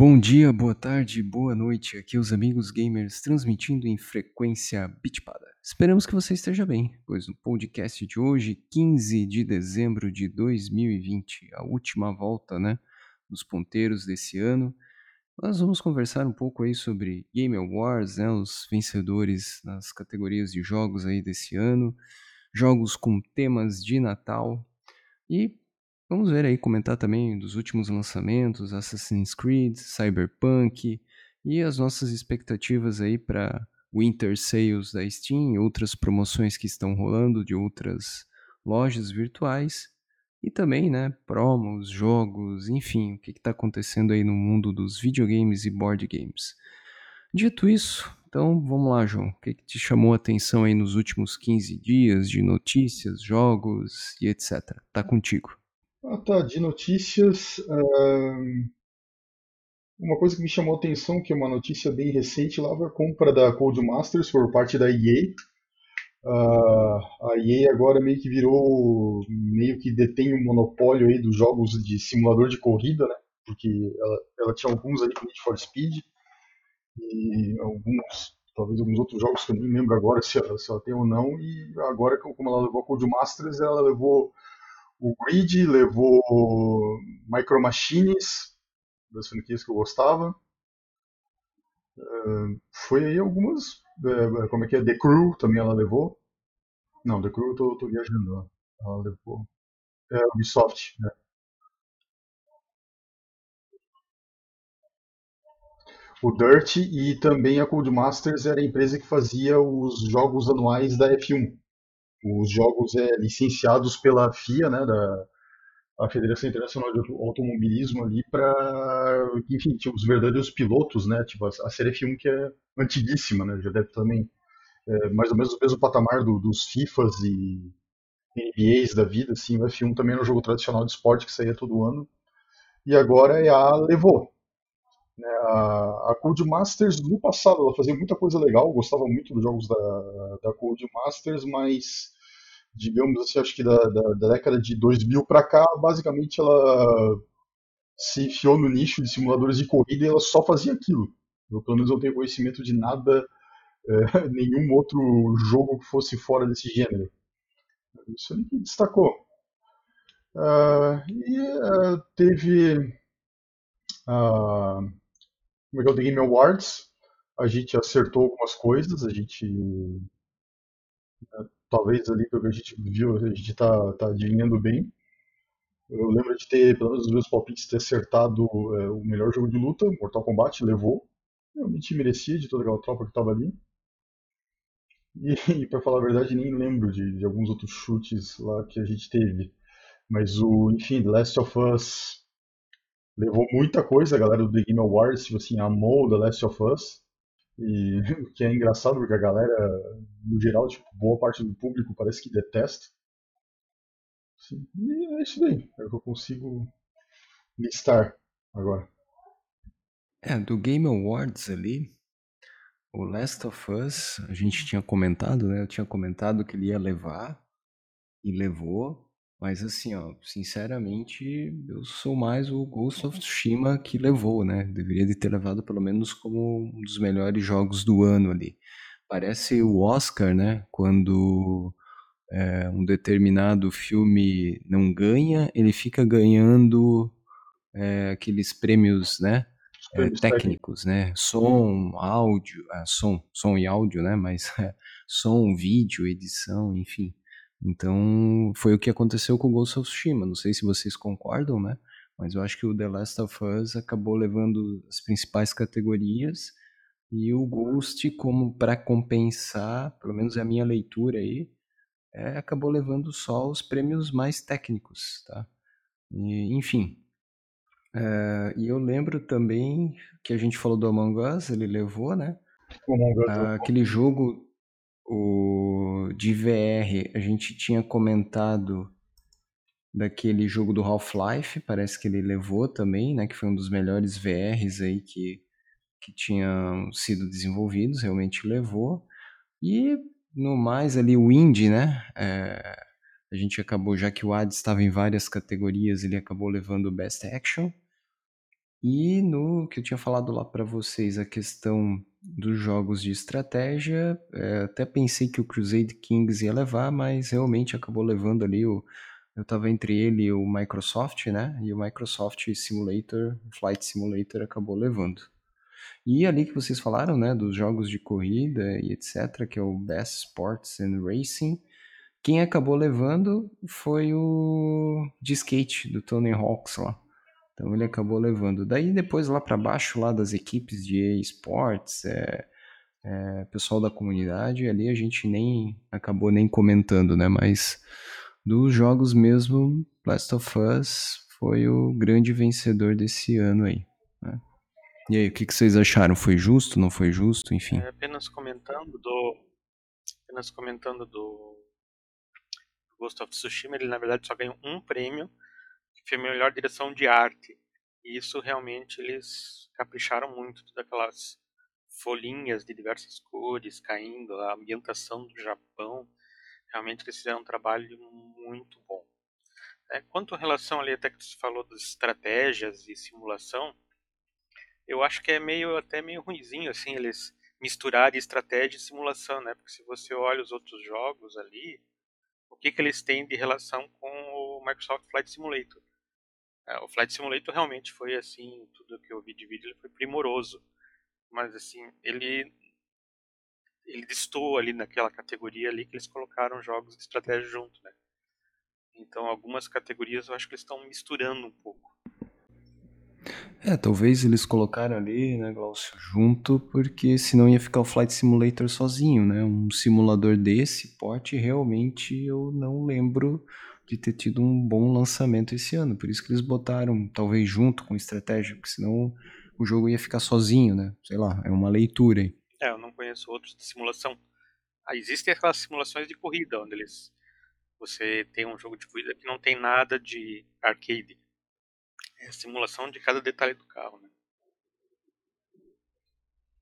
Bom dia, boa tarde, boa noite. Aqui os amigos gamers transmitindo em frequência bitpada. Esperamos que você esteja bem, pois no podcast de hoje, 15 de dezembro de 2020, a última volta, né, dos ponteiros desse ano, nós vamos conversar um pouco aí sobre Game Awards, né, os vencedores nas categorias de jogos aí desse ano, jogos com temas de Natal e Vamos ver aí, comentar também dos últimos lançamentos, Assassin's Creed, Cyberpunk e as nossas expectativas aí para Winter Sales da Steam e outras promoções que estão rolando de outras lojas virtuais e também, né, promos, jogos, enfim, o que está acontecendo aí no mundo dos videogames e board games. Dito isso, então vamos lá, João. O que, que te chamou a atenção aí nos últimos 15 dias de notícias, jogos e etc? Tá contigo. Ah, tá. De notícias, uma coisa que me chamou a atenção, que é uma notícia bem recente, lá foi a compra da Codemasters por parte da EA. Ah, a EA agora meio que virou, meio que detém um monopólio aí dos jogos de simulador de corrida, né? Porque ela, ela tinha alguns ali com Need for Speed e alguns, talvez alguns outros jogos que eu nem lembro agora se ela, se ela tem ou não. E agora, como ela levou a Codemasters, ela levou o Grid, levou Micro Machines, das franquias que eu gostava. Uh, foi aí algumas. Uh, como é que é? The Crew também ela levou. Não, The Crew eu tô, tô viajando. Ela levou. É, Ubisoft, né? O Dirt e também a Codemasters era a empresa que fazia os jogos anuais da F1 os jogos é, licenciados pela FIA, né, da a Federação Internacional de Automobilismo ali para, enfim, tinha os verdadeiros pilotos, né, tipo a, a série F1 que é antiguíssima, né, já deve também é, mais ou menos o mesmo patamar do, dos FIFAs e NBAs da vida, assim, o F1 também era um jogo tradicional de esporte que saía todo ano, e agora é a Levou, né, a, a Codemasters no passado ela fazia muita coisa legal, gostava muito dos jogos da, da Codemasters, mas digamos assim, acho que da, da, da década de 2000 para cá, basicamente ela se enfiou no nicho de simuladores de corrida e ela só fazia aquilo. Eu, pelo menos, não tenho conhecimento de nada, é, nenhum outro jogo que fosse fora desse gênero. Isso aí que destacou. Uh, e uh, teve uh, como é que é o The Game Awards. A gente acertou algumas coisas, a gente. Né, talvez ali pelo que a gente viu, a gente está tá adivinhando bem. Eu lembro de ter, pelo menos os meus palpites, ter acertado é, o melhor jogo de luta, Mortal Kombat, levou. Realmente merecia de toda aquela tropa que estava ali. E, e para falar a verdade, nem lembro de, de, alguns outros chutes lá que a gente teve. Mas o, enfim, The Last of Us levou muita coisa, a galera do The Game Awards, tipo assim, amou The Last of Us. E o que é engraçado, porque a galera, no geral, tipo, boa parte do público parece que detesta. E é isso daí, é o que eu consigo listar agora. É, do Game Awards ali, o Last of Us, a gente tinha comentado, né? Eu tinha comentado que ele ia levar, e levou. Mas assim, ó, sinceramente, eu sou mais o Ghost of Tsushima que levou, né? Deveria de ter levado pelo menos como um dos melhores jogos do ano ali. Parece o Oscar, né? Quando é, um determinado filme não ganha, ele fica ganhando é, aqueles prêmios, né? É, técnicos, né? Som, áudio, ah, som, som e áudio, né? Mas som, vídeo, edição, enfim. Então, foi o que aconteceu com o Ghost of Tsushima. Não sei se vocês concordam, né? Mas eu acho que o The Last of Us acabou levando as principais categorias e o Ghost, como para compensar, pelo menos é a minha leitura aí, é, acabou levando só os prêmios mais técnicos, tá? E, enfim. É, e eu lembro também que a gente falou do Among Us, ele levou, né? Ah, aquele jogo o de VR, a gente tinha comentado daquele jogo do Half-Life, parece que ele levou também, né? Que foi um dos melhores VRs aí que, que tinham sido desenvolvidos, realmente levou. E no mais ali o Indie, né? É, a gente acabou, já que o Ad estava em várias categorias, ele acabou levando o Best Action. E no que eu tinha falado lá para vocês, a questão dos jogos de estratégia, é, até pensei que o Crusade Kings ia levar, mas realmente acabou levando ali o. Eu estava entre ele e o Microsoft, né? E o Microsoft Simulator, Flight Simulator, acabou levando. E ali que vocês falaram, né, dos jogos de corrida e etc, que é o Best Sports and Racing, quem acabou levando foi o de skate do Tony Hawks lá. Então ele acabou levando. Daí depois lá para baixo lá das equipes de esportes, é, é, pessoal da comunidade, ali a gente nem acabou nem comentando, né? Mas dos jogos mesmo, Last of Us foi o grande vencedor desse ano aí. Né? E aí, o que, que, vocês acharam? Foi justo? Não foi justo? Enfim. É, apenas comentando do, apenas comentando do Ghost of Tsushima, ele na verdade só ganhou um prêmio, a melhor direção de arte. E isso realmente eles capricharam muito, todas aquelas folhinhas de diversas cores caindo, a ambientação do Japão. Realmente eles fizeram um trabalho muito bom. É, quanto à relação ali até que você falou das estratégias e simulação, eu acho que é meio até meio ruizinho assim eles misturarem estratégia e simulação, né? Porque se você olha os outros jogos ali, o que, que eles têm de relação com o Microsoft Flight Simulator. É, o Flight Simulator realmente foi assim, tudo que eu vi de vídeo ele foi primoroso, mas assim, ele ele destoou ali naquela categoria ali que eles colocaram jogos de estratégia junto, né? Então algumas categorias eu acho que eles estão misturando um pouco. É, talvez eles colocaram ali, né, Glaucio, junto, porque senão ia ficar o Flight Simulator sozinho, né? Um simulador desse porte, realmente eu não lembro de ter tido um bom lançamento esse ano. Por isso que eles botaram, talvez junto com estratégia, porque senão o jogo ia ficar sozinho, né? Sei lá, é uma leitura aí. É, eu não conheço outros de simulação. Ah, existem aquelas simulações de corrida, onde eles você tem um jogo de corrida que não tem nada de arcade é simulação de cada detalhe do carro, né?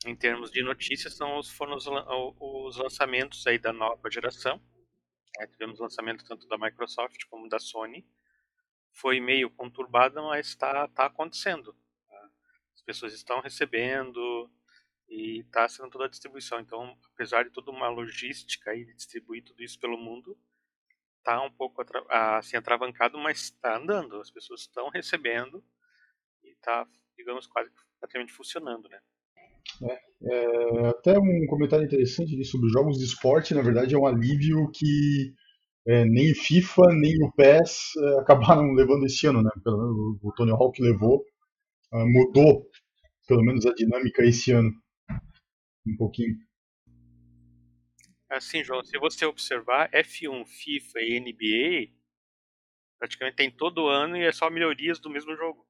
Em termos de notícias, são os, foram os, os lançamentos aí da nova geração. É, tivemos lançamento tanto da Microsoft como da Sony. Foi meio conturbado, mas está tá acontecendo. Tá? As pessoas estão recebendo e está sendo toda a distribuição. Então, apesar de toda uma logística de distribuir tudo isso pelo mundo, está um pouco assim atravancado, mas está andando. As pessoas estão recebendo e está, digamos, quase praticamente funcionando, né? É, é, até um comentário interessante sobre jogos de esporte, na verdade é um alívio que é, nem FIFA nem o PES é, acabaram levando esse ano, né? Pelo menos o Tony Hawk levou, ah, mudou pelo menos a dinâmica esse ano um pouquinho. Assim, João, se você observar, F1, FIFA e NBA praticamente tem todo ano e é só melhorias do mesmo jogo.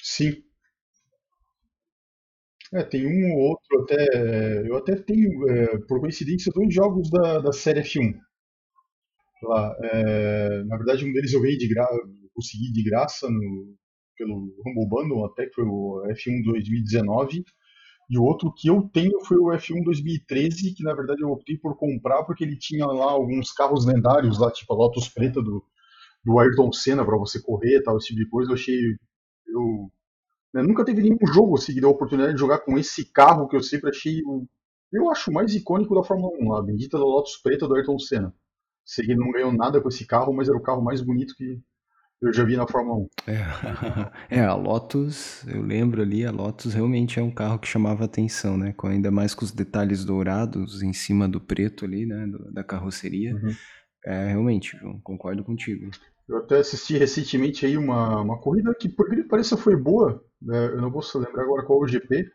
Sim. É, tem um ou outro até. Eu até tenho, é, por coincidência, dois jogos da, da série F1. Lá, é, na verdade, um deles eu ganhei de graça, consegui de graça no, pelo Rumble Bundle, até que foi o F1 2019. E o outro que eu tenho foi o F1 2013, que na verdade eu optei por comprar porque ele tinha lá alguns carros lendários lá, tipo a Lotus Preta do, do Ayrton Senna para você correr tal, esse tipo de coisa. Eu achei. Eu, né, nunca teve nenhum jogo deu a oportunidade de jogar com esse carro que eu sempre achei. Eu acho mais icônico da Fórmula 1, a bendita da Lotus Preta do Ayrton Senna. Sei que ele não ganhou nada com esse carro, mas era o carro mais bonito que, eu já vi na Fórmula 1. É, é, a Lotus, eu lembro ali, a Lotus realmente é um carro que chamava atenção, né? Com, ainda mais com os detalhes dourados em cima do preto ali, né? Do, da carroceria. Uhum. É, realmente, João, concordo contigo. Eu até assisti recentemente aí uma, uma corrida que, por que pareça, foi boa. Né? Eu não vou lembrar agora qual o GP.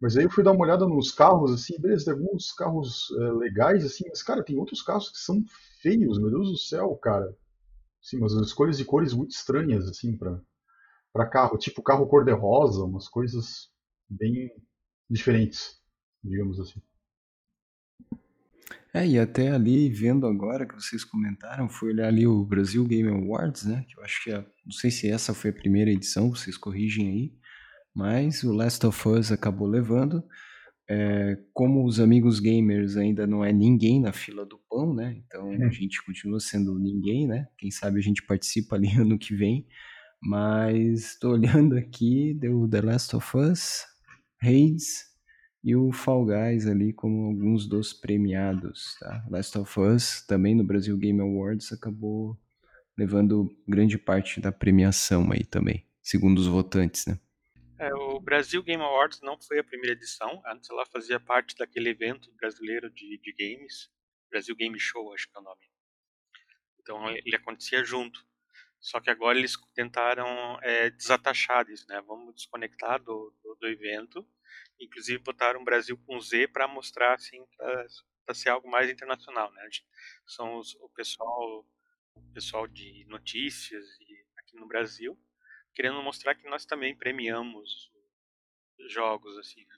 Mas aí eu fui dar uma olhada nos carros, assim, beleza, tem alguns carros é, legais, assim, mas, cara, tem outros carros que são feios, meu Deus do céu, cara. Sim, umas escolhas de cores muito estranhas, assim, para carro. Tipo carro cor-de-rosa, umas coisas bem diferentes, digamos assim. É, e até ali, vendo agora que vocês comentaram, foi olhar ali o Brasil Game Awards, né? Que eu acho que, a, não sei se essa foi a primeira edição, vocês corrigem aí, mas o Last of Us acabou levando. É, como os amigos gamers ainda não é ninguém na fila do pão, né? Então a gente continua sendo ninguém, né? Quem sabe a gente participa ali ano que vem. Mas tô olhando aqui, deu The Last of Us, Hades e o Fall Guys ali como alguns dos premiados, tá? Last of Us, também no Brasil Game Awards, acabou levando grande parte da premiação aí também, segundo os votantes, né? É, o Brasil Game Awards não foi a primeira edição, antes ela fazia parte daquele evento brasileiro de, de games, Brasil Game Show, acho que é o nome. Então ele acontecia junto. Só que agora eles tentaram é, desatachar disso, né? Vamos desconectar do, do, do evento. Inclusive botaram Brasil com Z para mostrar assim para ser algo mais internacional, né? São os, o pessoal o pessoal de notícias aqui no Brasil querendo mostrar que nós também premiamos jogos assim. Né?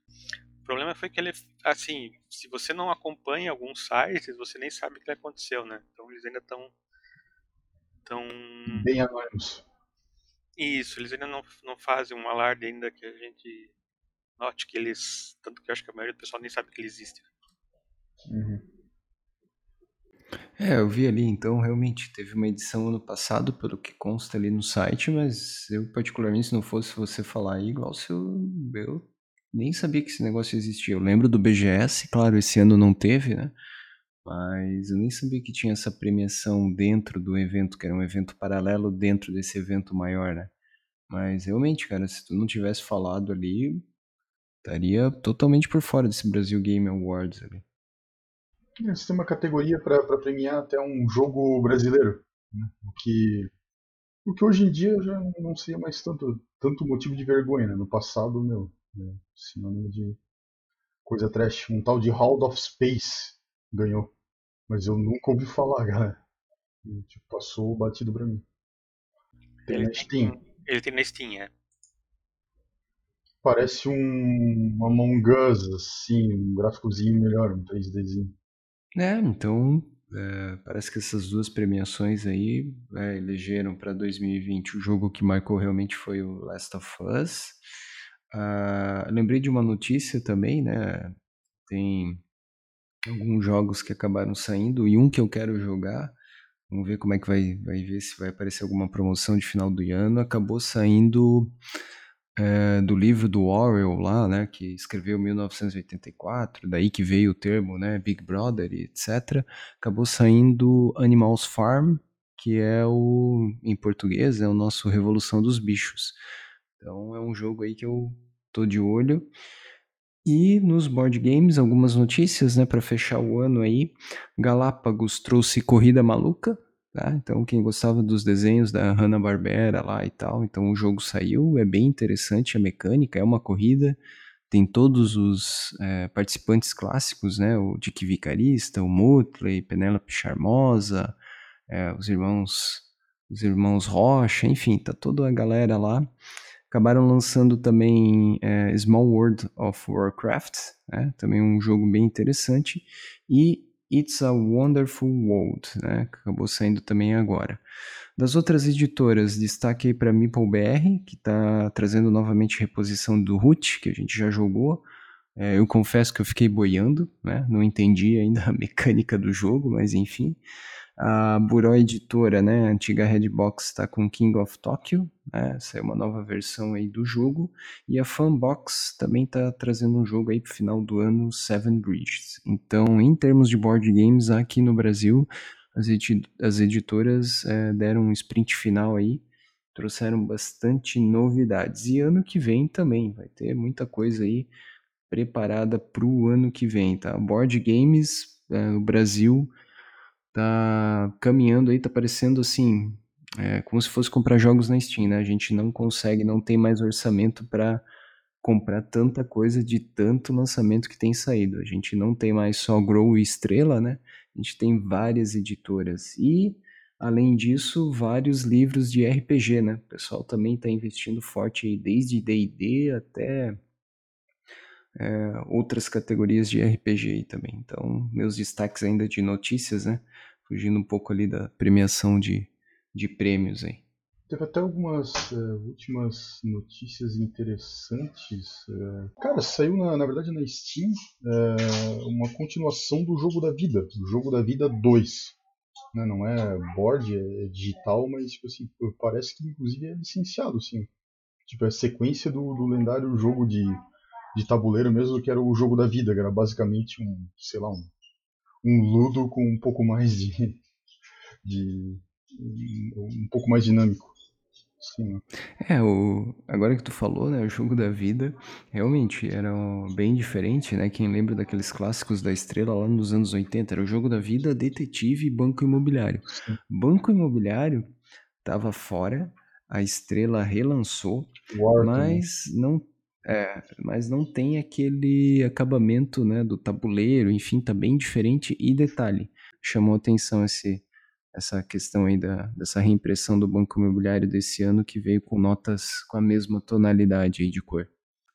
O problema foi que ele assim, se você não acompanha alguns sites, você nem sabe o que aconteceu, né? Então eles ainda estão então. Bem anônimos. Isso, eles ainda não, não fazem um alarde ainda que a gente note que eles. Tanto que eu acho que a maioria do pessoal nem sabe que eles existem. Uhum. É, eu vi ali, então realmente teve uma edição ano passado, pelo que consta ali no site, mas eu particularmente, se não fosse você falar aí, igual se eu, eu nem sabia que esse negócio existia. Eu lembro do BGS, claro, esse ano não teve, né? Mas eu nem sabia que tinha essa premiação dentro do evento, que era um evento paralelo dentro desse evento maior, né? Mas realmente, cara, se tu não tivesse falado ali, estaria totalmente por fora desse Brasil Game Awards ali. Você tem uma categoria para premiar até um jogo brasileiro, né? o que o que hoje em dia já não seria mais tanto, tanto motivo de vergonha, né? No passado, meu, né? sinônimo de coisa trash. Um tal de Hall of Space ganhou. Mas eu nunca ouvi falar, cara. E, tipo, passou batido pra mim. Tem ele na Steam. Tem, ele tem na Steam, é. Parece um Among Us, assim, um gráficozinho melhor, um 3Dzinho. É, então é, parece que essas duas premiações aí é, elegeram para 2020 o jogo que marcou realmente foi o Last of Us. Uh, lembrei de uma notícia também, né? Tem alguns jogos que acabaram saindo e um que eu quero jogar. Vamos ver como é que vai, vai ver se vai aparecer alguma promoção de final do ano. Acabou saindo é, do livro do Orwell lá, né, que escreveu 1984, daí que veio o termo, né, Big Brother e etc. Acabou saindo Animals Farm, que é o, em português, é o nosso Revolução dos Bichos. Então é um jogo aí que eu tô de olho. E nos board games, algumas notícias, né, para fechar o ano aí. Galápagos trouxe Corrida Maluca, tá? Então, quem gostava dos desenhos da Hanna-Barbera lá e tal, então o jogo saiu, é bem interessante a mecânica, é uma corrida, tem todos os é, participantes clássicos, né? O Dick Vicarista, o Mutley, Penélope Charmosa, é, os irmãos os irmãos Rocha, enfim, tá toda a galera lá. Acabaram lançando também é, Small World of Warcraft, né? também um jogo bem interessante, e It's a Wonderful World, né? que acabou saindo também agora. Das outras editoras, destaque aí para MeepleBR, que está trazendo novamente reposição do Root, que a gente já jogou. É, eu confesso que eu fiquei boiando, né? não entendi ainda a mecânica do jogo, mas enfim. A Buró Editora, né, a antiga Redbox, está com King of Tokyo, né, saiu uma nova versão aí do jogo, e a Fanbox também está trazendo um jogo aí para o final do ano, Seven Bridges. Então, em termos de board games, aqui no Brasil, as, edi as editoras é, deram um sprint final aí, trouxeram bastante novidades. E ano que vem também vai ter muita coisa aí preparada para o ano que vem, tá? Board games é, no Brasil tá caminhando aí, tá parecendo assim, é, como se fosse comprar jogos na Steam, né? A gente não consegue, não tem mais orçamento para comprar tanta coisa de tanto lançamento que tem saído. A gente não tem mais só Grow e Estrela, né? A gente tem várias editoras e além disso, vários livros de RPG, né? O pessoal também está investindo forte aí, desde D&D até é, outras categorias de RPG também. Então, meus destaques ainda de notícias, né? Fugindo um pouco ali da premiação de, de prêmios aí. Teve até algumas uh, últimas notícias interessantes. Uh, cara, saiu na, na verdade na Steam uh, uma continuação do Jogo da Vida, o Jogo da Vida 2. né? Não é board, é digital, mas tipo assim, parece que inclusive é licenciado, assim. Tipo, é sequência do, do lendário jogo de, de tabuleiro mesmo, que era o jogo da vida, que era basicamente um, sei lá, um, um ludo com um pouco mais de, de um, um pouco mais dinâmico. Sim. É, o... agora que tu falou, né, o jogo da vida, realmente era bem diferente, né? Quem lembra daqueles clássicos da estrela lá nos anos 80, era o jogo da vida, detetive e banco imobiliário. Sim. Banco imobiliário tava fora, a estrela relançou, War também. mas não é, mas não tem aquele acabamento, né, do tabuleiro, enfim, tá bem diferente e detalhe, chamou atenção esse essa questão aí da, dessa reimpressão do banco imobiliário desse ano que veio com notas com a mesma tonalidade aí de cor.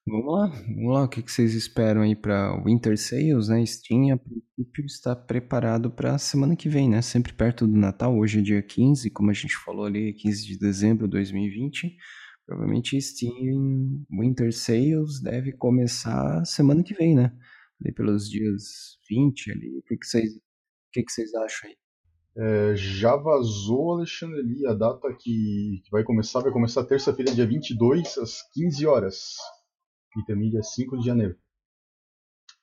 Vamos lá, vamos lá, o que, vocês esperam aí para Winter Sales, né? Steam, a princípio, está preparado para a semana que vem, né? Sempre perto do Natal, hoje é dia 15, como a gente falou ali, 15 de dezembro de 2020. Provavelmente Steam Winter Sales deve começar semana que vem, né? Ali pelos dias 20 ali. O que, vocês, o que, que vocês acham aí? É, já vazou, Alexandre, ali a data que, que vai começar, vai começar terça-feira, dia 22, às 15 horas. E também dia 5 de janeiro.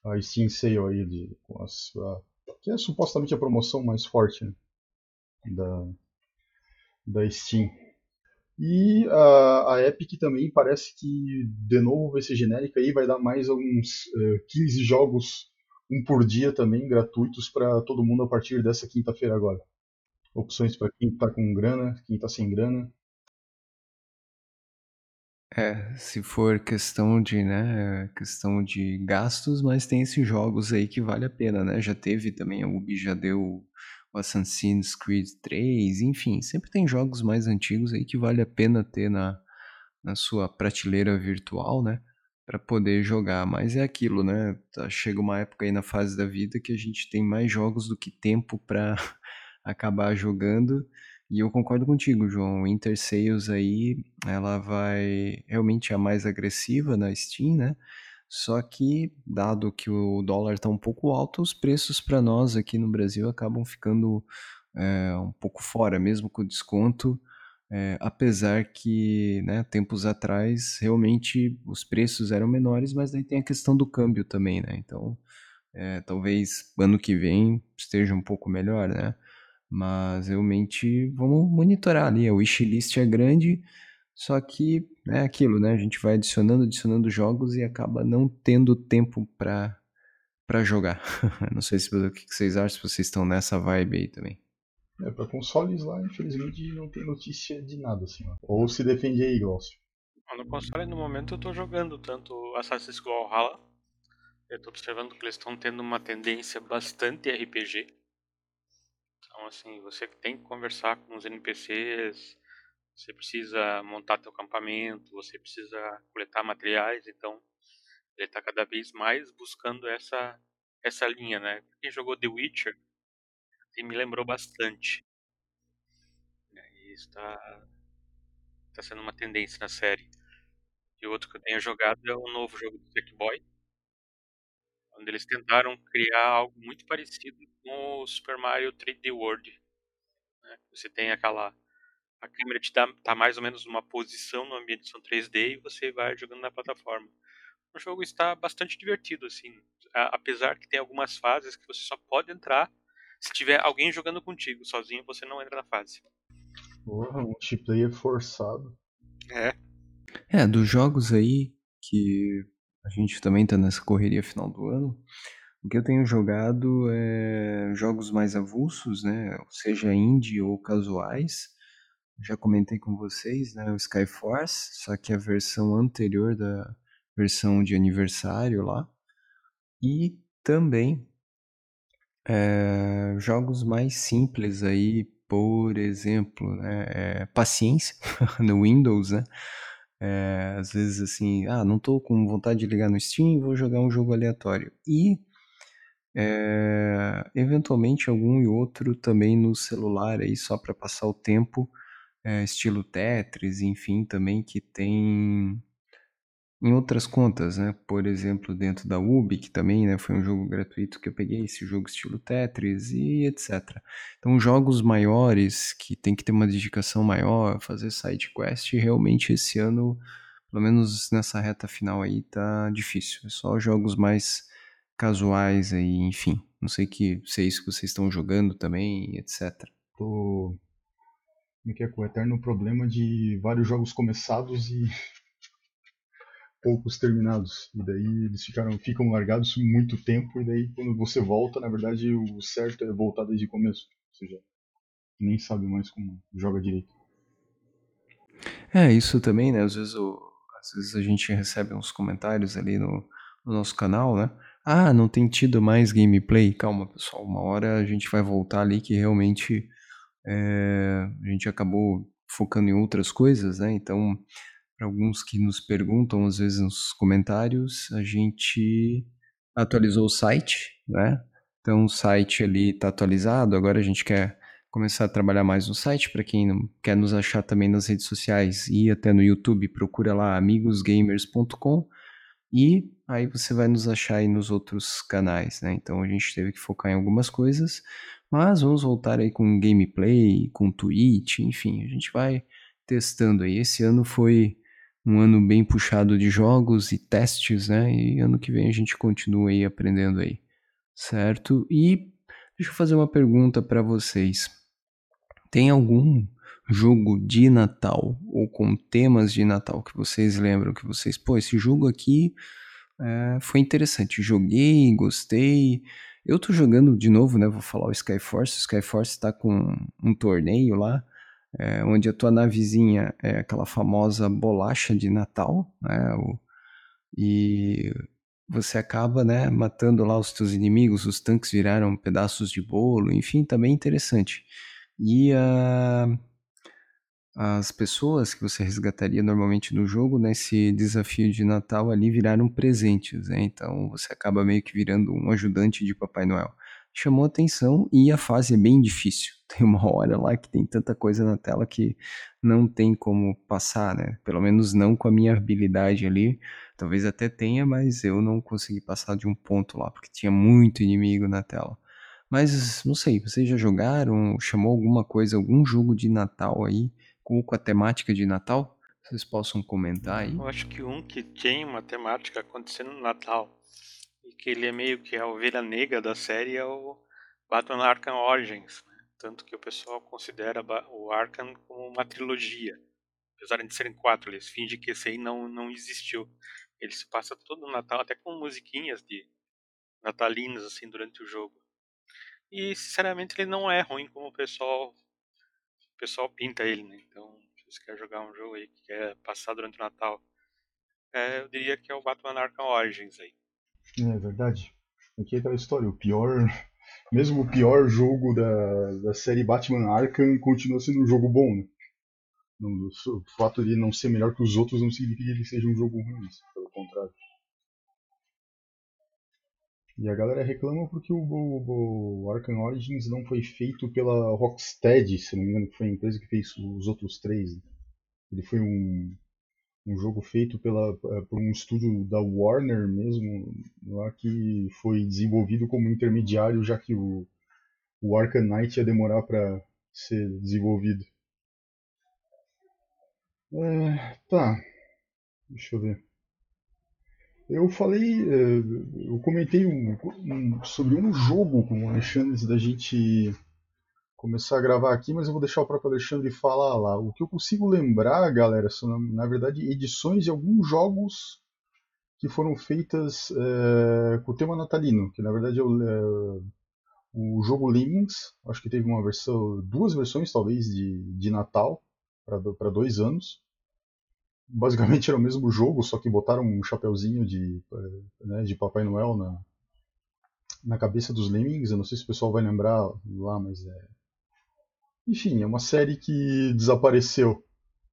A Steam Sale aí, de, com a, que é supostamente a promoção mais forte né, da, da Steam. E a, a Epic também parece que de novo vai ser genérica aí, vai dar mais alguns uh, é, 15 jogos um por dia também, gratuitos para todo mundo a partir dessa quinta-feira agora. Opções para quem está com grana, quem está sem grana. É, se for questão de, né, questão de gastos, mas tem esses jogos aí que vale a pena, né? Já teve também, a Ubi já deu Assassin's Creed 3, enfim, sempre tem jogos mais antigos aí que vale a pena ter na, na sua prateleira virtual, né? para poder jogar. Mas é aquilo, né? Tá, chega uma época aí na fase da vida que a gente tem mais jogos do que tempo para acabar jogando. E eu concordo contigo, João. Inter Sales aí, ela vai realmente é a mais agressiva na Steam, né? Só que, dado que o dólar está um pouco alto, os preços para nós aqui no Brasil acabam ficando é, um pouco fora, mesmo com desconto. É, apesar que, né, tempos atrás, realmente os preços eram menores, mas daí tem a questão do câmbio também, né? Então, é, talvez ano que vem esteja um pouco melhor, né? Mas realmente vamos monitorar ali. A wishlist é grande, só que é aquilo, né? A gente vai adicionando, adicionando jogos e acaba não tendo tempo para para jogar. não sei se o que vocês acham, se vocês estão nessa vibe aí também. É, pra consoles lá, infelizmente, não tem notícia de nada, assim. Ó. Ou se defende aí, Glaucio. No console, no momento, eu tô jogando tanto Assassin's Creed Valhalla. Eu tô observando que eles estão tendo uma tendência bastante RPG. Então, assim, você tem que conversar com os NPCs, você precisa montar teu acampamento, você precisa coletar materiais, então ele está cada vez mais buscando essa essa linha, né? Quem jogou The Witcher me lembrou bastante. E está tá sendo uma tendência na série. E outro que eu tenho jogado é o novo jogo do Sackboy, onde eles tentaram criar algo muito parecido com o Super Mario 3D World. Né? Você tem aquela a câmera te dá tá mais ou menos numa posição no ambiente são 3D e você vai jogando na plataforma. O jogo está bastante divertido assim, apesar que tem algumas fases que você só pode entrar se tiver alguém jogando contigo, sozinho você não entra na fase. Porra, multiplayer forçado. É. É, dos jogos aí que a gente também tá nessa correria final do ano, o que eu tenho jogado é jogos mais avulsos, né? Seja indie ou casuais. Já comentei com vocês, né? O Skyforce, só que a versão anterior da versão de aniversário lá. E também é, jogos mais simples aí, por exemplo, né, é, paciência no Windows, né? É, às vezes assim, ah, não tô com vontade de ligar no Steam, vou jogar um jogo aleatório. E é, eventualmente algum e outro também no celular aí só para passar o tempo, é, estilo Tetris, enfim, também que tem em outras contas, né? Por exemplo, dentro da Ubi, que também né, foi um jogo gratuito que eu peguei, esse jogo estilo Tetris e etc. Então, jogos maiores que tem que ter uma dedicação maior, fazer side quest, realmente esse ano, pelo menos nessa reta final aí, tá difícil. É só jogos mais casuais aí, enfim. Não sei que se é isso que vocês estão jogando também, etc. Tô como é que é, com o eterno problema de vários jogos começados e poucos terminados. E daí eles ficaram, ficam largados muito tempo, e daí quando você volta, na verdade o certo é voltar desde o começo. Ou seja, nem sabe mais como joga direito. É, isso também, né? Às vezes, às vezes a gente recebe uns comentários ali no, no nosso canal, né? Ah, não tem tido mais gameplay. Calma, pessoal, uma hora a gente vai voltar ali que realmente é, a gente acabou focando em outras coisas, né? Então, para alguns que nos perguntam, às vezes nos comentários, a gente atualizou o site, né? Então o site ali está atualizado, agora a gente quer começar a trabalhar mais no site, para quem não quer nos achar também nas redes sociais e até no YouTube, procura lá amigosgamers.com e aí você vai nos achar aí nos outros canais, né? Então a gente teve que focar em algumas coisas, mas vamos voltar aí com gameplay, com Twitch, enfim, a gente vai testando aí. Esse ano foi um ano bem puxado de jogos e testes, né? E ano que vem a gente continua aí aprendendo aí, certo? E deixa eu fazer uma pergunta para vocês. Tem algum jogo de Natal ou com temas de Natal que vocês lembram que vocês, pô, esse jogo aqui é, foi interessante, joguei, gostei. Eu tô jogando de novo, né? Vou falar o Skyforce. O Skyforce tá com um torneio lá é, onde a tua navezinha é aquela famosa bolacha de Natal, né? O, e você acaba, né, matando lá os teus inimigos, os tanques viraram pedaços de bolo, enfim, também interessante. E uh, as pessoas que você resgataria normalmente no jogo, nesse desafio de Natal ali, viraram presentes, né? Então você acaba meio que virando um ajudante de Papai Noel chamou atenção e a fase é bem difícil. Tem uma hora lá que tem tanta coisa na tela que não tem como passar, né? Pelo menos não com a minha habilidade ali. Talvez até tenha, mas eu não consegui passar de um ponto lá, porque tinha muito inimigo na tela. Mas não sei, vocês já jogaram? Chamou alguma coisa, algum jogo de Natal aí, com a temática de Natal? Vocês possam comentar aí. Eu acho que um que tem uma temática acontecendo no Natal e que ele é meio que a ovelha negra da série é o Batman Arkham Origins, né? tanto que o pessoal considera o Arkham como uma trilogia, apesar de serem quatro, eles fingem que esse aí não, não existiu. Ele se passa todo no Natal, até com musiquinhas de natalinas assim durante o jogo. E sinceramente ele não é ruim como o pessoal o pessoal pinta ele, né? Então, se você quer jogar um jogo aí que quer passar durante o Natal, é, eu diria que é o Batman Arkham Origins aí. É verdade. Aqui é aquela história, o pior. Mesmo o pior jogo da, da série Batman Arkham continua sendo um jogo bom, né? O fato de não ser melhor que os outros não significa que ele seja um jogo ruim, pelo contrário. E a galera reclama porque o, o, o, Arkham Origins não foi feito pela Rocksteady, se não me engano, que foi a empresa que fez os outros três. Né? Ele foi um, um jogo feito pela, eh, por um estúdio da Warner mesmo, lá que foi desenvolvido como intermediário, já que o, o Arkham Knight ia demorar para ser desenvolvido. É, tá, deixa eu ver. Eu falei, eh, eu comentei um, um, sobre um jogo com o Alexandre antes da gente começar a gravar aqui, mas eu vou deixar o próprio Alexandre falar lá. O que eu consigo lembrar, galera, são na verdade edições de alguns jogos que foram feitas é, com o tema natalino, que na verdade é o, é, jogo Lemmings, acho que teve uma versão, duas versões talvez de, de Natal para dois anos. Basicamente era o mesmo jogo, só que botaram um chapeuzinho de, é, né, de Papai Noel na, na cabeça dos Lemmings. Eu não sei se o pessoal vai lembrar lá, mas é, enfim, é uma série que desapareceu,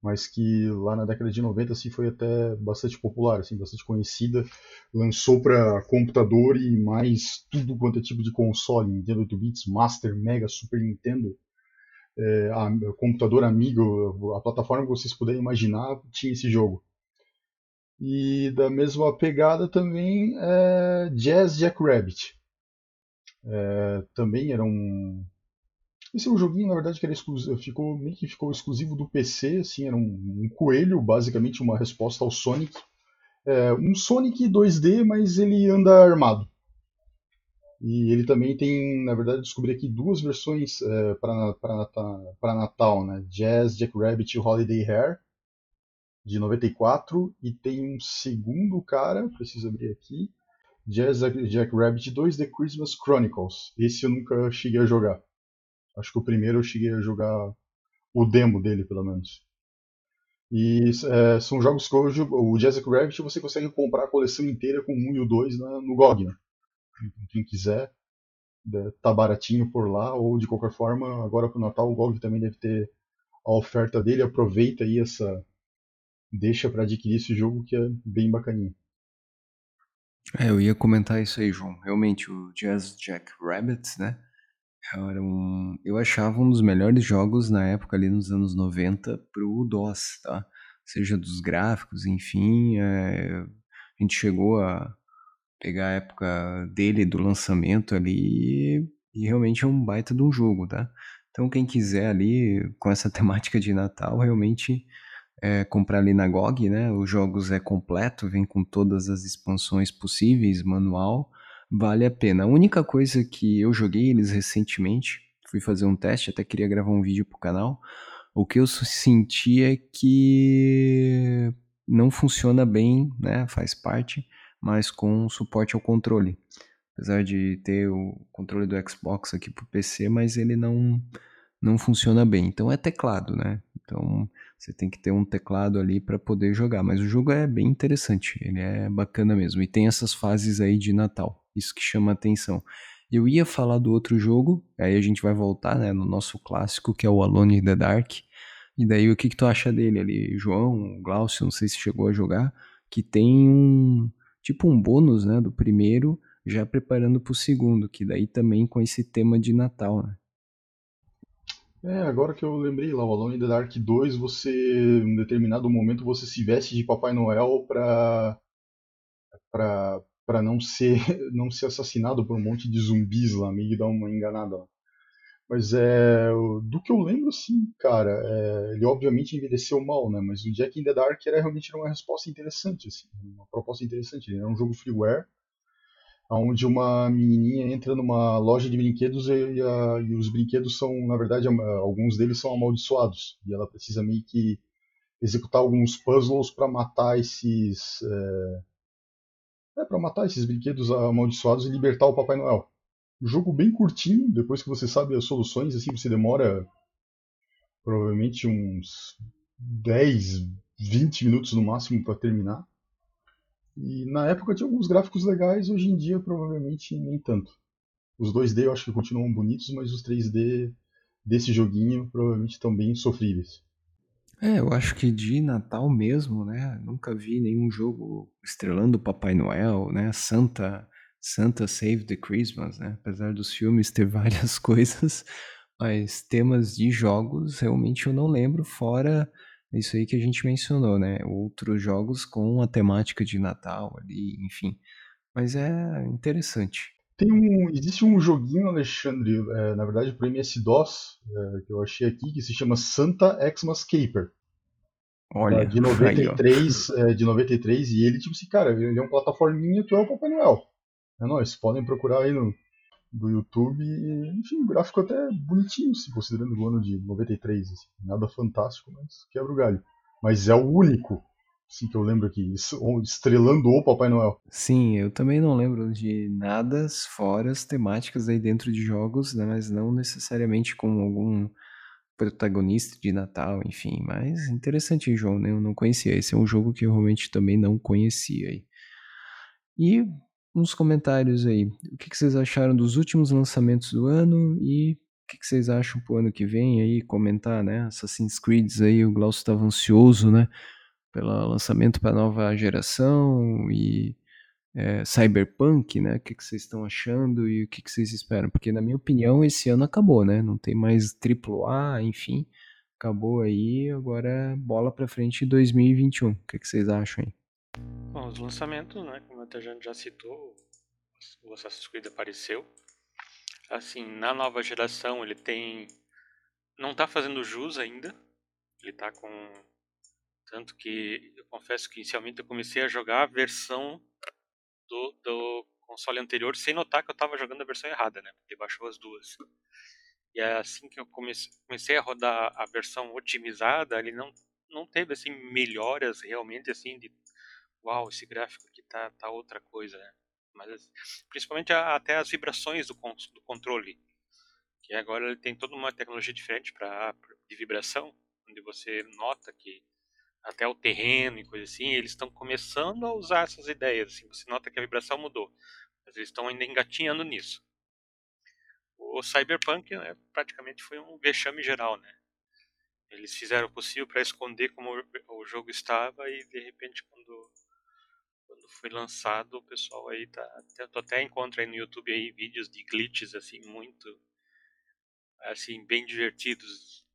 mas que lá na década de 90 assim, foi até bastante popular, assim, bastante conhecida. Lançou para computador e mais tudo quanto é tipo de console, Nintendo 8 bits, Master, Mega, Super Nintendo, é, a, computador amigo, a plataforma que vocês puderem imaginar tinha esse jogo. E da mesma pegada também é Jazz Jackrabbit. É, também era um. Esse é um joguinho, na verdade, que era exclusivo, ficou, meio que ficou exclusivo do PC, assim, era um, um coelho, basicamente uma resposta ao Sonic. É, um Sonic 2D, mas ele anda armado. E ele também tem, na verdade, descobri aqui duas versões é, para Natal, né? Jazz Jackrabbit Holiday Hair, de 94, e tem um segundo cara, preciso abrir aqui, Jazz Jackrabbit 2 The Christmas Chronicles. Esse eu nunca cheguei a jogar. Acho que o primeiro eu cheguei a jogar o demo dele, pelo menos. E é, são jogos que hoje o Jazz Jackrabbit você consegue comprar a coleção inteira com o 1 e o 2 no GOG, né? Quem quiser, né, tá baratinho por lá, ou de qualquer forma, agora pro Natal o GOG também deve ter a oferta dele, aproveita aí essa. Deixa para adquirir esse jogo que é bem bacaninho. É, eu ia comentar isso aí, João. Realmente, o Jazz Jack Rabbit, né? Era um, eu achava um dos melhores jogos na época, ali nos anos 90, pro DOS, tá? Seja dos gráficos, enfim. É, a gente chegou a, pegar a época dele, do lançamento ali, e realmente é um baita de um jogo, tá? Então quem quiser ali, com essa temática de Natal, realmente é, comprar ali na GOG, né? Os jogos é completo, vem com todas as expansões possíveis, manual, vale a pena. A única coisa que eu joguei eles recentemente, fui fazer um teste, até queria gravar um vídeo pro canal, o que eu senti é que não funciona bem, né? Faz parte mas com suporte ao controle. Apesar de ter o controle do Xbox aqui para o PC, mas ele não, não funciona bem. Então é teclado, né? Então você tem que ter um teclado ali para poder jogar. Mas o jogo é bem interessante, ele é bacana mesmo. E tem essas fases aí de Natal, isso que chama atenção. Eu ia falar do outro jogo, aí a gente vai voltar né, no nosso clássico, que é o Alone in the Dark. E daí o que, que tu acha dele ali, João, Glaucio, não sei se chegou a jogar, que tem um, tipo um bônus, né, do primeiro, já preparando para o segundo, que daí também com esse tema de Natal, né? É, agora que eu lembrei lá, o Alone in the Dark 2, você, em determinado momento, você se veste de Papai Noel pra, pra, pra não, ser, não ser assassinado por um monte de zumbis lá, meio que dar uma enganada lá. Mas é. Do que eu lembro, sim, cara. É, ele obviamente envelheceu mal, né? Mas o Jack in the Dark era realmente uma resposta interessante, assim. Uma proposta interessante. Era um jogo freeware, onde uma menininha entra numa loja de brinquedos e, a, e os brinquedos são, na verdade, alguns deles são amaldiçoados. E ela precisa meio que executar alguns puzzles para matar esses. É, é para matar esses brinquedos amaldiçoados e libertar o Papai Noel jogo bem curtinho, depois que você sabe as soluções, assim, você demora provavelmente uns 10, 20 minutos no máximo para terminar. E na época tinha alguns gráficos legais, hoje em dia provavelmente nem tanto. Os 2D eu acho que continuam bonitos, mas os 3D desse joguinho provavelmente estão bem sofríveis. É, eu acho que de Natal mesmo, né? Nunca vi nenhum jogo estrelando Papai Noel, né? Santa Santa Save the Christmas, né? Apesar dos filmes ter várias coisas, mas temas de jogos realmente eu não lembro, fora isso aí que a gente mencionou, né? Outros jogos com a temática de Natal ali, enfim. Mas é interessante. Tem um, existe um joguinho, Alexandre, é, na verdade para MS-DOS, é, que eu achei aqui, que se chama Santa Xmas Caper. Olha, de 93, aí, é, de 93, e ele, tipo assim, cara, ele é um plataforminha, tu é o Papai Noel. É nóis, podem procurar aí no do YouTube. enfim, o gráfico até bonitinho, se considerando o ano de 93. Assim. Nada fantástico, mas quebra o galho. Mas é o único assim, que eu lembro aqui, estrelando o Papai Noel. Sim, eu também não lembro de nada fora as temáticas aí dentro de jogos, né, mas não necessariamente com algum protagonista de Natal, enfim. Mas interessante, João, né? eu não conhecia. Esse é um jogo que eu realmente também não conhecia. Aí. E nos comentários aí. O que, que vocês acharam dos últimos lançamentos do ano e o que, que vocês acham pro ano que vem aí? Comentar, né? Assassin's Creed aí, o Glaucio estava ansioso, né? Pelo lançamento para nova geração e é, Cyberpunk, né? O que, que vocês estão achando e o que, que vocês esperam? Porque, na minha opinião, esse ano acabou, né? Não tem mais AAA, enfim. Acabou aí, agora bola para frente 2021. O que, que vocês acham aí? Os lançamentos, né? Como a gente já citou, o Assassin's Creed apareceu. Assim, na nova geração ele tem. Não tá fazendo jus ainda. Ele tá com. Tanto que eu confesso que inicialmente eu comecei a jogar a versão do, do console anterior sem notar que eu estava jogando a versão errada, né? Porque baixou as duas. E é assim que eu comecei a rodar a versão otimizada, ele não, não teve assim melhoras realmente assim de uau, esse gráfico aqui tá, tá outra coisa, né? Mas principalmente até as vibrações do, do controle, que agora ele tem toda uma tecnologia diferente para de vibração, onde você nota que até o terreno e coisa assim, eles estão começando a usar essas ideias. Assim, você nota que a vibração mudou, mas eles estão ainda engatinhando nisso. O Cyberpunk né, praticamente foi um vexame geral, né? Eles fizeram o possível para esconder como o jogo estava e de repente quando quando foi lançado o pessoal aí tá tu até encontra aí no YouTube aí vídeos de glitches assim muito assim bem divertidos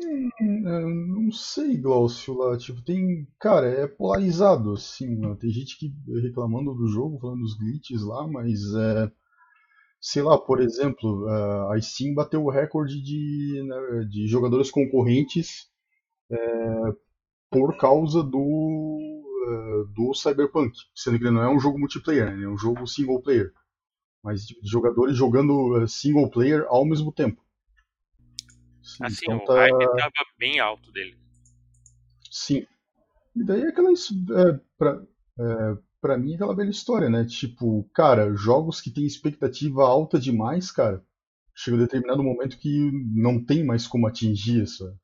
Hum, é, não sei, Glaucio, lá, tipo, tem, cara, é polarizado, assim, né? tem gente que reclamando do jogo, falando dos glitches lá, mas é, sei lá, por exemplo, a Steam bateu o recorde de, né, de jogadores concorrentes é, por causa do, é, do Cyberpunk, sendo que ele não é um jogo multiplayer, né, é um jogo single player, mas de jogadores jogando é, single player ao mesmo tempo. Assim, então, o tá... hype tava bem alto dele. Sim. E daí é aquela. É, pra, é, pra mim, é aquela velha história, né? Tipo, cara, jogos que tem expectativa alta demais, cara, chega um determinado momento que não tem mais como atingir essa.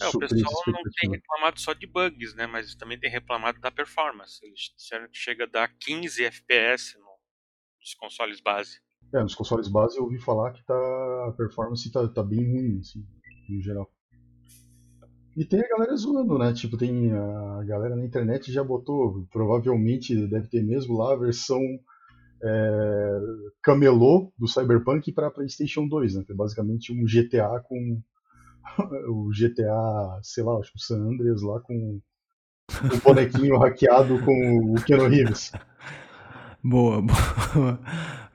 É, o pessoal não tem reclamado só de bugs, né? Mas também tem reclamado da performance. Eles disseram que chega a dar 15 FPS no, nos consoles base. É, nos consoles base eu ouvi falar que tá, a performance tá, tá bem ruim, assim, no geral. E tem a galera zoando, né? Tipo, tem a galera na internet já botou, provavelmente deve ter mesmo lá a versão é, camelô do Cyberpunk para PlayStation 2, né? Que é basicamente um GTA com o GTA, sei lá, acho que o San Andreas lá com o bonequinho hackeado com o Keanu Reeves. Boa, boa.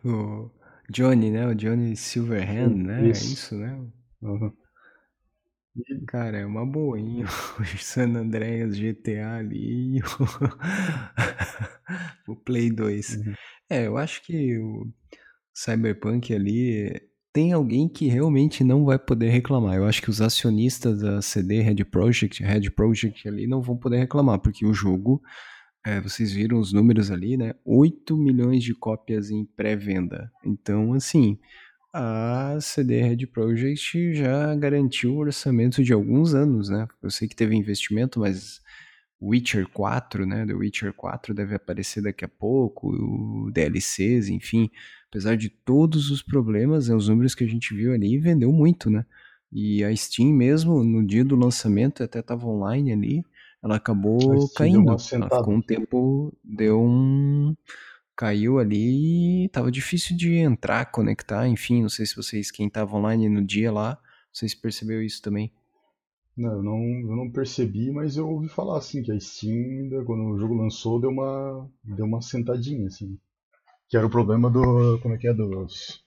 O Johnny, né? O Johnny Silverhand, né? É isso. É isso, né? Uhum. Cara, é uma boinha. O San Andreas GTA ali e o, o Play 2. Uhum. É, eu acho que o Cyberpunk ali tem alguém que realmente não vai poder reclamar. Eu acho que os acionistas da CD Red Project, Red Project ali não vão poder reclamar, porque o jogo é, vocês viram os números ali, né? 8 milhões de cópias em pré-venda. Então, assim, a CD Red Project já garantiu o orçamento de alguns anos, né? Eu sei que teve investimento, mas Witcher 4, né? The Witcher 4 deve aparecer daqui a pouco, o DLCs, enfim. Apesar de todos os problemas, né, os números que a gente viu ali, vendeu muito, né? E a Steam mesmo, no dia do lançamento, até estava online ali, ela acabou caindo. Ela ficou um tempo, deu um. Caiu ali e tava difícil de entrar, conectar, enfim, não sei se vocês, quem tava online no dia lá, vocês percebeu isso também. Não, eu não, eu não percebi, mas eu ouvi falar assim, que a Steam, quando o jogo lançou, deu uma, deu uma sentadinha, assim. Que era o problema do. Como é que é? Dos,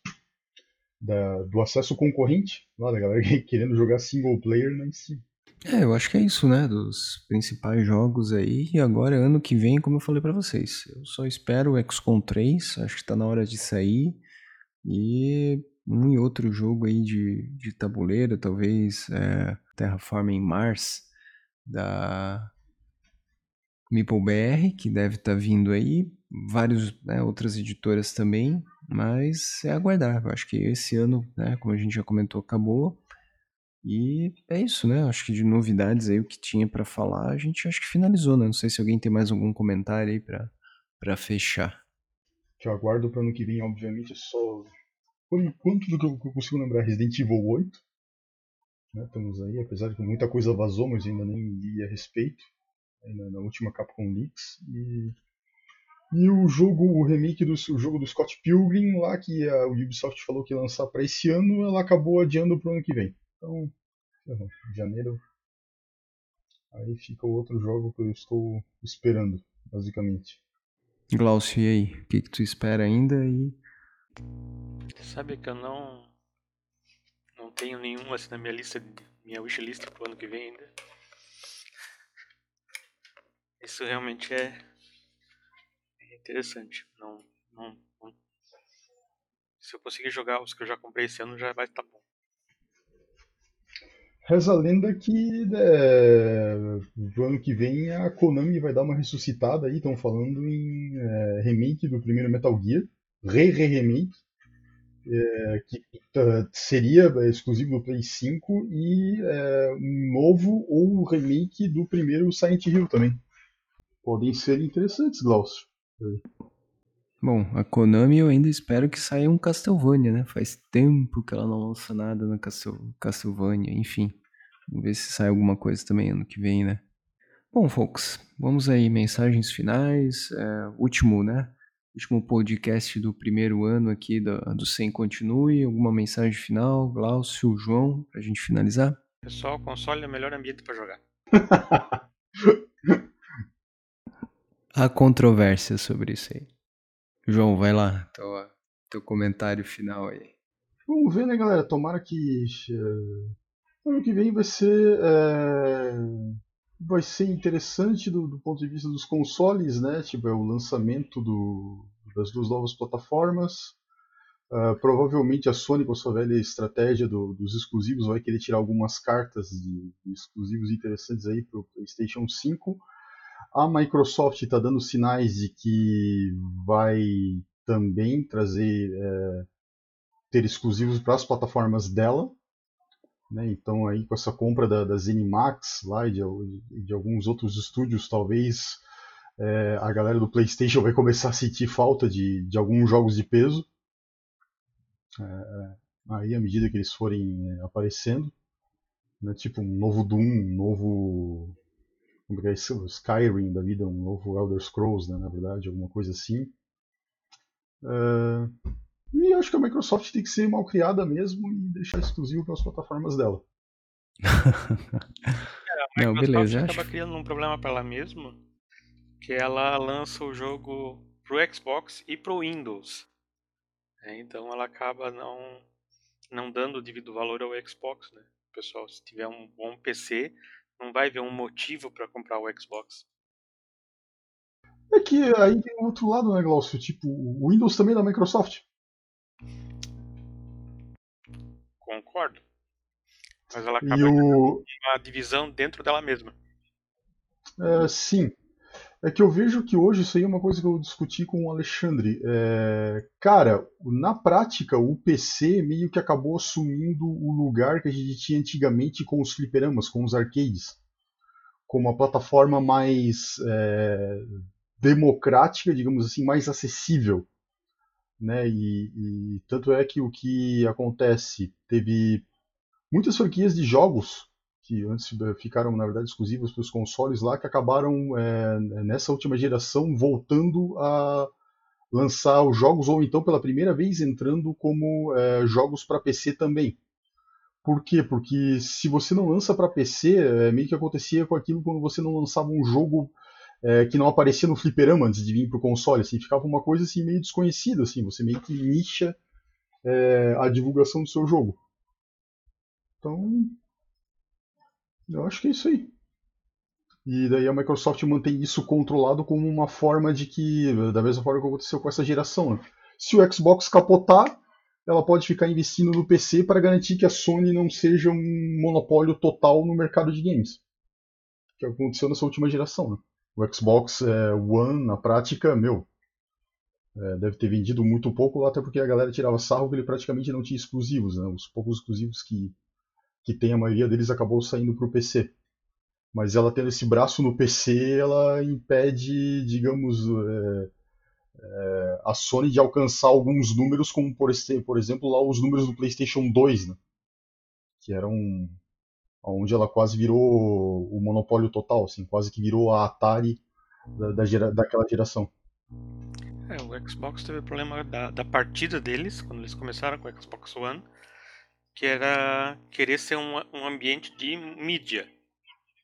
da, do acesso concorrente, lá da galera querendo jogar single player na Steam. É, eu acho que é isso, né? Dos principais jogos aí. E agora, ano que vem, como eu falei para vocês, eu só espero o XCOM 3. Acho que tá na hora de sair. E um e outro jogo aí de, de tabuleiro, talvez é, Terraforming Mars, da MeepleBR, que deve estar tá vindo aí. Várias né, outras editoras também. Mas é aguardar. Eu acho que esse ano, né, como a gente já comentou, acabou. E é isso, né? Acho que de novidades aí o que tinha para falar, a gente acho que finalizou, né? Não sei se alguém tem mais algum comentário aí para fechar. Que eu aguardo para ano que vem, obviamente, só por enquanto do que eu consigo lembrar Resident Evil 8. Né? Estamos aí, apesar de que muita coisa vazou, mas ainda nem li a respeito. Ainda na última Capcom Leaks e e o jogo, o remake do o jogo do Scott Pilgrim, lá que a Ubisoft falou que ia lançar para esse ano, ela acabou adiando para o ano que vem. Então, janeiro. Aí fica o outro jogo que eu estou esperando. basicamente. Glaucio, e aí? O que, que tu espera ainda? E... Sabe que eu não não tenho nenhum assim na minha lista, minha wishlist pro ano que vem ainda. Isso realmente é, interessante. Não, não, não, Se eu conseguir jogar os que eu já comprei esse ano, já vai estar tá bom. Reza a lenda que é, no ano que vem a Konami vai dar uma ressuscitada aí, estão falando em é, remake do primeiro Metal Gear, re-re-remake, é, que uh, seria exclusivo do Play 5 e é, um novo ou remake do primeiro Silent Hill também. Podem ser interessantes, Glaucio. Bom, a Konami eu ainda espero que saia um Castlevania, né? Faz tempo que ela não lança nada na Castlevania, enfim. Vamos ver se sai alguma coisa também ano que vem, né? Bom, folks, vamos aí, mensagens finais. É, último, né? Último podcast do primeiro ano aqui do, do Sem Continue. Alguma mensagem final, Glaucio, João, pra gente finalizar? Pessoal, console é o melhor ambiente para jogar. Há controvérsia sobre isso aí. João, vai lá, teu, teu comentário final aí. Vamos ver, né, galera? Tomara que uh, ano que vem vai ser é, vai ser interessante do, do, ponto de vista dos consoles, né? Tipo, é o lançamento do, das duas novas plataformas. Uh, provavelmente a Sony, com a sua velha estratégia do, dos exclusivos, vai querer tirar algumas cartas de, de exclusivos interessantes aí para o PlayStation 5. A Microsoft está dando sinais de que vai também trazer é, ter exclusivos para as plataformas dela. Né? Então aí com essa compra da, da ZeniMax lá e de, de, alguns outros estúdios, talvez é, a galera do PlayStation vai começar a sentir falta de, de alguns jogos de peso. É, é aí à medida que eles forem é, aparecendo, né? tipo um novo Doom, um novo como é, é Skyrim da vida, um novo Elder Scrolls, né, na verdade, alguma coisa assim. Uh, e acho que a Microsoft tem que ser mal criada mesmo e deixar exclusivo para as plataformas dela. é, a Microsoft Não, beleza, acaba acho... criando um problema para ela mesma, que ela lança o jogo pro Xbox e pro Windows. É, então ela acaba não não dando devido valor ao Xbox, né? Pessoal, se tiver um bom PC, não vai ver um motivo para comprar o Xbox. É que aí tem um outro lado, né, Glaucio? Tipo, o Windows também é da Microsoft. Concordo. Mas ela acaba o... uma divisão dentro dela mesma. É, sim. É que eu vejo que hoje isso aí é uma coisa que eu discuti com o Alexandre. É, cara, na prática, o PC meio que acabou assumindo o lugar que a gente tinha antigamente com os fliperamas, com os arcades. Como uma plataforma mais é, democrática, digamos assim, mais acessível. Né? E, e tanto é que o que acontece, teve muitas franquias de jogos que antes eh, ficaram, na verdade, exclusivas para os consoles lá, que acabaram é, nessa última geração voltando a lançar os jogos, ou então pela primeira vez entrando como é, jogos para PC também. Por quê? Porque se você não lança para PC, é meio que acontecia com aquilo quando você não lançava um jogo é, que não aparecia no fliperama antes de vir para o console, assim, ficava uma coisa assim meio desconhecida, assim, você meio que nicha é, a divulgação do seu jogo. Então, eu acho que é isso aí. E daí a Microsoft mantém isso controlado como uma forma de que, da mesma forma que aconteceu com essa geração, né? se o Xbox capotar, ela pode ficar investindo no PC para garantir que a Sony não seja um monopólio total no mercado de games. Que aconteceu nessa última geração. Né? O Xbox é, One, na prática, meu, é, deve ter vendido muito pouco, até porque a galera tirava sarro que ele praticamente não tinha exclusivos. Né? Os poucos exclusivos que que tem a maioria deles acabou saindo para o PC. Mas ela tendo esse braço no PC, ela impede, digamos, é, a Sony de alcançar alguns números, como por, por, exemplo lá os números do PlayStation 2, né? que eram onde ela quase virou o monopólio total, assim, quase que virou a Atari da, da gera, daquela geração. É, o Xbox teve problema da, da partida deles, quando eles começaram com o Xbox One, que era querer ser um, um ambiente de mídia,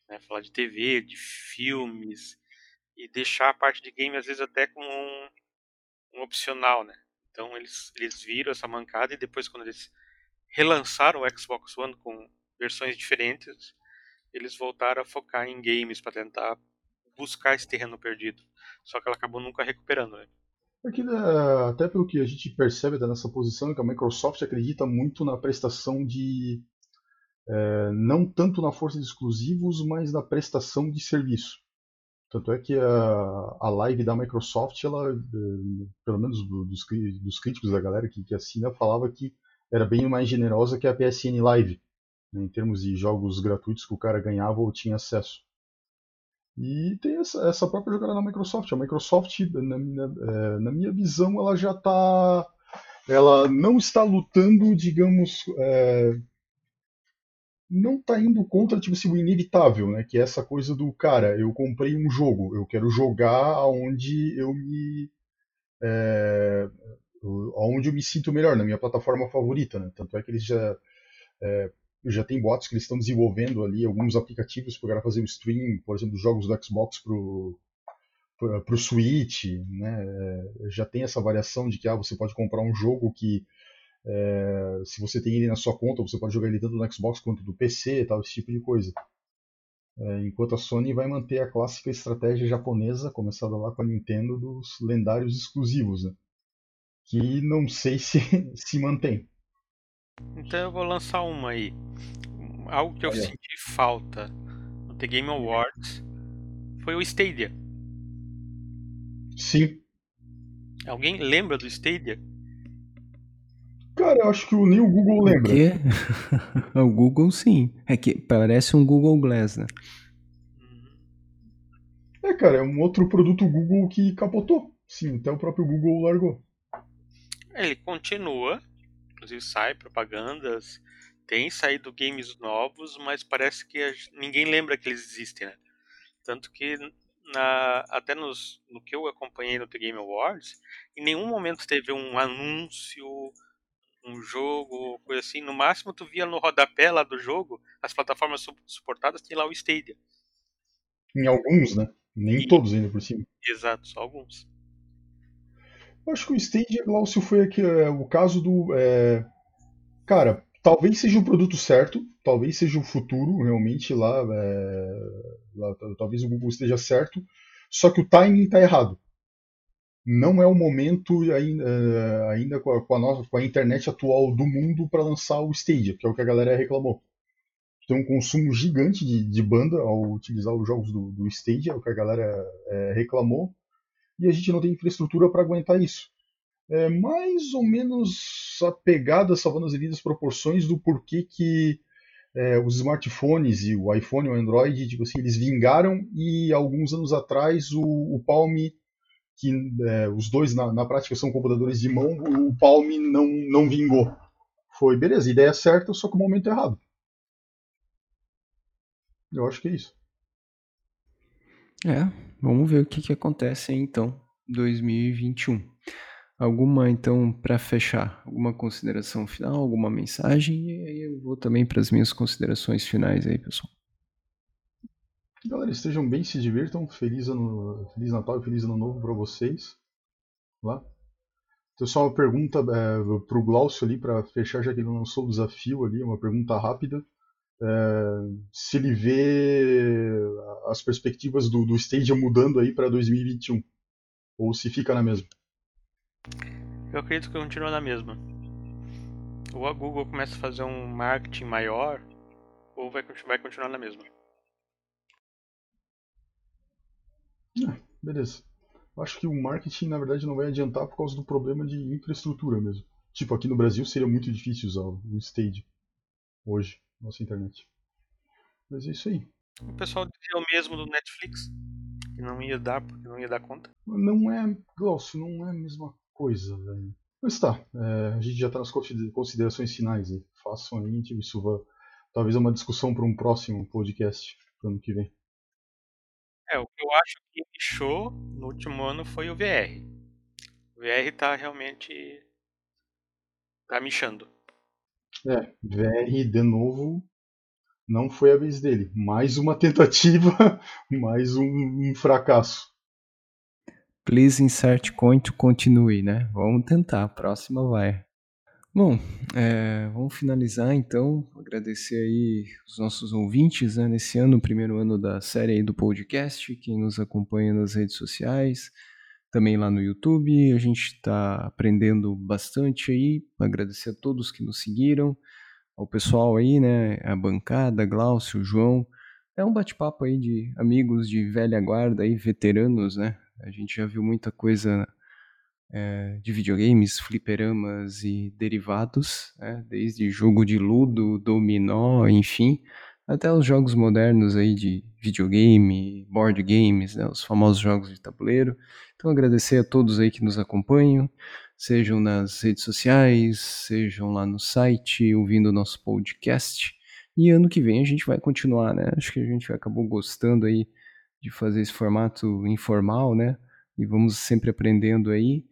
né? falar de TV, de filmes, e deixar a parte de game às vezes até como um, um opcional, né? Então eles, eles viram essa mancada e depois quando eles relançaram o Xbox One com versões diferentes, eles voltaram a focar em games para tentar buscar esse terreno perdido. Só que ela acabou nunca recuperando, né? Aqui, né, até pelo que a gente percebe nessa posição, que a Microsoft acredita muito na prestação de. É, não tanto na força de exclusivos, mas na prestação de serviço. Tanto é que a, a live da Microsoft, ela, eh, pelo menos dos, dos críticos da galera que, que assina, falava que era bem mais generosa que a PSN Live, né, em termos de jogos gratuitos que o cara ganhava ou tinha acesso. E tem essa, essa própria jogada na Microsoft. A Microsoft, na minha, é, na minha visão, ela já está. Ela não está lutando, digamos. É, não está indo contra tipo, assim, o inevitável, né? Que é essa coisa do cara, eu comprei um jogo, eu quero jogar onde eu me. É, onde eu me sinto melhor, na minha plataforma favorita, né? Tanto é que eles já. É, já tem bots que eles estão desenvolvendo ali, alguns aplicativos para fazer o stream, por exemplo, dos jogos do Xbox pro para o Switch, né? É, já tem essa variação de que ah, você pode comprar um jogo que é, se você tem ele na sua conta, você pode jogar ele tanto no Xbox quanto do PC, tal, esse tipo de coisa. É, enquanto a Sony vai manter a clássica estratégia japonesa, começada lá com a Nintendo, dos lendários exclusivos, né? que não sei se se mantém. Então eu vou lançar uma aí. Algo que eu Olha. senti falta no The Game Awards foi o Stadia. Sim. Alguém lembra do Stadia? Cara, eu acho que nem o Google lembra. O quê? o Google sim. É que parece um Google Glass, né? É, cara, é um outro produto Google que capotou. Sim, até o próprio Google largou. Ele continua, inclusive sai propagandas, tem saído games novos, mas parece que ninguém lembra que eles existem, né? Tanto que na, até nos, no que eu acompanhei no The Game Awards, em nenhum momento teve um anúncio, um jogo, coisa assim. No máximo tu via no rodapé lá do jogo, as plataformas suportadas tem lá o Stadia. Em alguns, né? Nem e, todos ainda por cima. Exato, só alguns. Eu acho que o Stadia, Glaucio, foi aqui, é, o caso do. É... Cara, talvez seja o produto certo, talvez seja o futuro realmente lá, é... lá, talvez o Google esteja certo, só que o timing está errado. Não é o momento ainda, é, ainda com, a, com, a nossa, com a internet atual do mundo para lançar o Stadia, que é o que a galera reclamou. Tem um consumo gigante de, de banda ao utilizar os jogos do, do Stadia, é o que a galera é, reclamou e a gente não tem infraestrutura para aguentar isso. É mais ou menos a pegada, salvando as devidas proporções, do porquê que é, os smartphones e o iPhone e o Android, tipo assim, eles vingaram e alguns anos atrás o, o Palm, que é, os dois na, na, prática são computadores de mão, o Palm não, não vingou. Foi, beleza, ideia certa, só que o momento errado. Eu acho que é isso. É, vamos ver o que, que acontece então 2021. Alguma então para fechar, alguma consideração final, alguma mensagem e aí eu vou também para as minhas considerações finais aí, pessoal. Galera, estejam bem, se divirtam, feliz ano, feliz Natal e feliz ano novo para vocês. Lá. Então só uma pergunta é, para o Glaucio ali para fechar, já que ele lançou o desafio ali, uma pergunta rápida se ele vê as perspectivas do, do Stadia mudando aí para 2021 ou se fica na mesma. Eu acredito que continua na mesma. Ou a Google começa a fazer um marketing maior, ou vai, vai continuar na mesma. Ah, beleza. Acho que o marketing, na verdade, não vai adiantar por causa do problema de infraestrutura mesmo. Tipo, aqui no Brasil seria muito difícil usar o Stadia hoje nossa internet. Mas é isso aí. O pessoal dizia o mesmo do Netflix, que não ia dar, porque não ia dar conta. Não é, Glaucio, não é a mesma coisa, velho. Mas tá, é, a gente já tá nas considerações finais aí. Façam aí, isso vai, talvez é uma discussão para um próximo podcast pro ano que vem. É, o que eu acho que inchou no último ano foi o VR. O VR tá realmente. tá michando. É, VR de novo não foi a vez dele. Mais uma tentativa, mais um, um fracasso. Please insert coin to continue, né? Vamos tentar, a próxima vai. Bom, é, vamos finalizar então. Agradecer aí os nossos ouvintes né, nesse ano, primeiro ano da série aí do podcast, quem nos acompanha nas redes sociais, também lá no YouTube. A gente está aprendendo bastante aí. Agradecer a todos que nos seguiram, ao pessoal aí, né? A bancada, Glaucio, João. É um bate-papo aí de amigos de velha guarda aí, veteranos, né? A gente já viu muita coisa é, de videogames, fliperamas e derivados, né? desde jogo de ludo, dominó, enfim, até os jogos modernos aí de videogame, board games, né? os famosos jogos de tabuleiro. Então agradecer a todos aí que nos acompanham, sejam nas redes sociais, sejam lá no site, ouvindo o nosso podcast. E ano que vem a gente vai continuar, né? Acho que a gente acabou gostando aí de fazer esse formato informal, né? E vamos sempre aprendendo aí.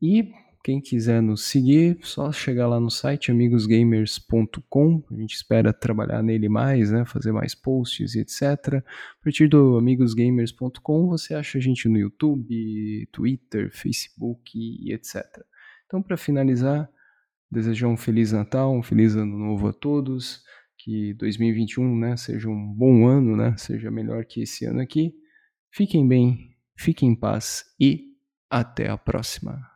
E quem quiser nos seguir, só chegar lá no site amigosgamers.com. A gente espera trabalhar nele mais, né? Fazer mais posts e etc. A partir do amigosgamers.com você acha a gente no YouTube, Twitter, Facebook e etc. Então, para finalizar, desejar um feliz Natal, um feliz ano novo a todos. Que 2021, né, seja um bom ano, né? Seja melhor que esse ano aqui. Fiquem bem, fiquem em paz e até a próxima.